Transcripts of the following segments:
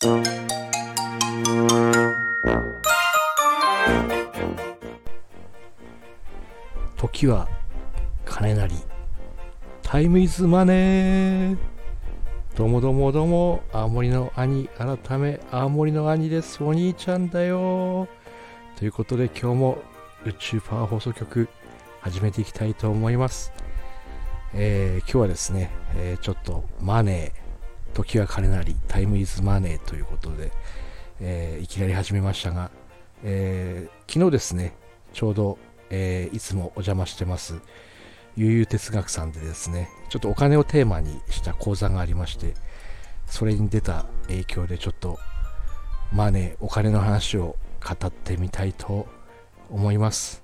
時は金なり。タイムイズマネー。どうもどうもどうも。青森の兄改め青森の兄です。お兄ちゃんだよ。ということで今日も宇宙パワー放送局始めていきたいと思います。えー、今日はですね、えー、ちょっとマネー。時は金なりタイムイズマネーということで、えー、いきなり始めましたが、えー昨日ですねちょうどえー、いつもお邪魔してます、悠々哲学さんでですね、ちょっとお金をテーマにした講座がありまして、それに出た影響でちょっと、まあね、お金の話を語ってみたいと思います。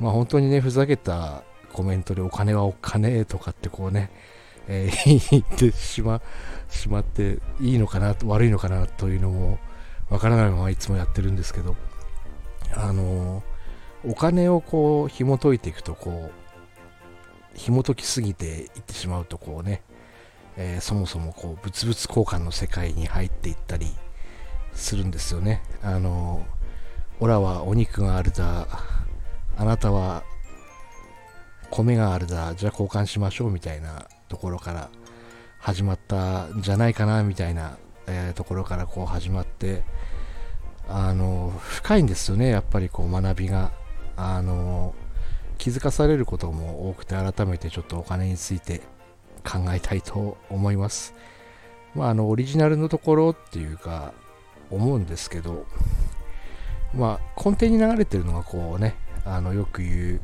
まあ本当にね、ふざけたコメントでお金はお金とかってこうね、えー、言ってしましまっていいのかな悪いのかなというのもわからないままいつもやってるんですけどあのお金をこう紐解いていくとこう紐解きすぎていってしまうとこうね、えー、そもそもこう物々交換の世界に入っていったりするんですよね。あのオラはお肉があるだあなたは米があるだじゃあ交換しましょうみたいなところから始まったんじゃないかなみたいな、えー、ところからこう始まってあの深いんですよねやっぱりこう学びがあの気づかされることも多くて改めてちょっとお金について考えたいと思います。まあ、あのオリジナルのところっていうか思うんですけど、まあ、根底に流れてるのがこうねあのよく言う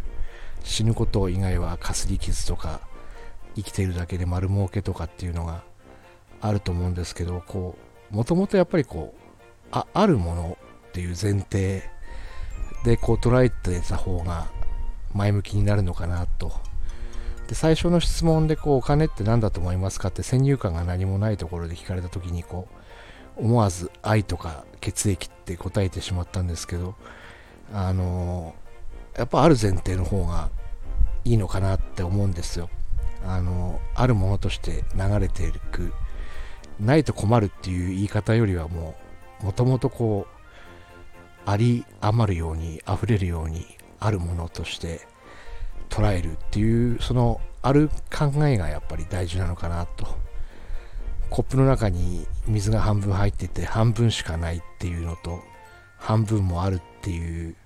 死ぬこと以外はかすり傷とか生きているだけで丸儲けとかっていうのがあると思うんですけどこうもともとやっぱりこうああるものっていう前提でこう捉えてた方が前向きになるのかなと。で最初の質問でこうお金って何だと思いますかって先入観が何もないところで聞かれた時にこう思わず愛とか血液って答えてしまったんですけどあのやっぱある前提の方がいいのかなって思うんですよ。あのあるものとして流れていくないと困るっていう言い方よりはもうもともとこうあり余るように溢れるようにあるものとして捉えるっていうそのある考えがやっぱり大事なのかなと。コップの中に水が半分入ってて半分しかないっていうのと半分もあるっていう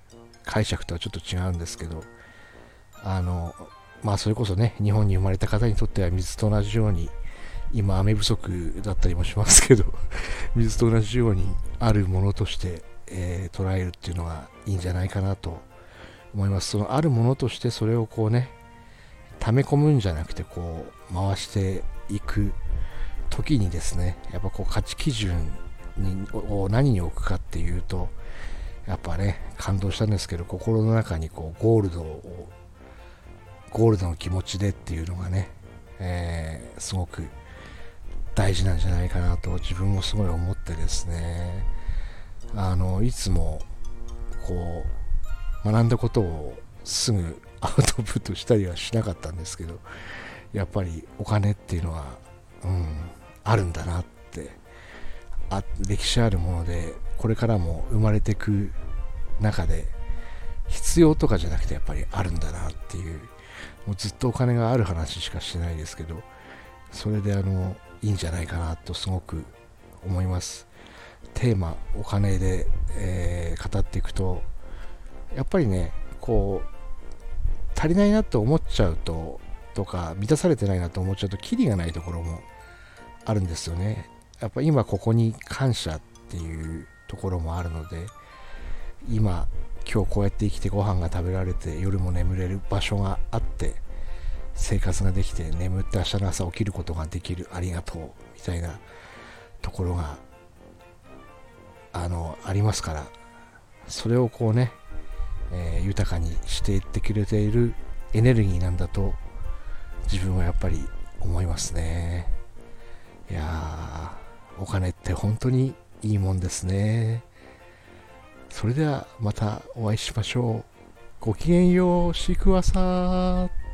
解釈とはちょっと違うんですけどあのまあそれこそね日本に生まれた方にとっては水と同じように今雨不足だったりもしますけど 水と同じようにあるものとしてえー、捉えるっていうのがいいんじゃないかなと思います。そのあるものとしてそれをこうね溜め込むんじゃなくてこう回していく時にですねやっぱこう価値基準にを何に置くかっていうとやっぱね感動したんですけど心の中にこうゴールドをゴールドの気持ちでっていうのがね、えー、すごく大事なんじゃないかなと自分もすごい思ってですね。あのいつもこう学んだことをすぐアウトプットしたりはしなかったんですけどやっぱりお金っていうのは、うん、あるんだなってあ歴史あるものでこれからも生まれていく中で必要とかじゃなくてやっぱりあるんだなっていうもうずっとお金がある話しかしてないですけどそれであのいいんじゃないかなとすごく思います。テーマお金で、えー、語っていくとやっぱりねこう足りないなと思っちゃうととか満たされてないなと思っちゃうとキリがないところもあるんですよね。やっぱ今ここに感謝っていうところもあるので今今日こうやって生きてご飯が食べられて夜も眠れる場所があって生活ができて眠って明日の朝起きることができるありがとうみたいなところがあのありますからそれをこうね、えー、豊かにしていってくれているエネルギーなんだと自分はやっぱり思いますね。いやお金って本当にいいもんですね。それではまたお会いしましょう。ごきげんようシークワーサー。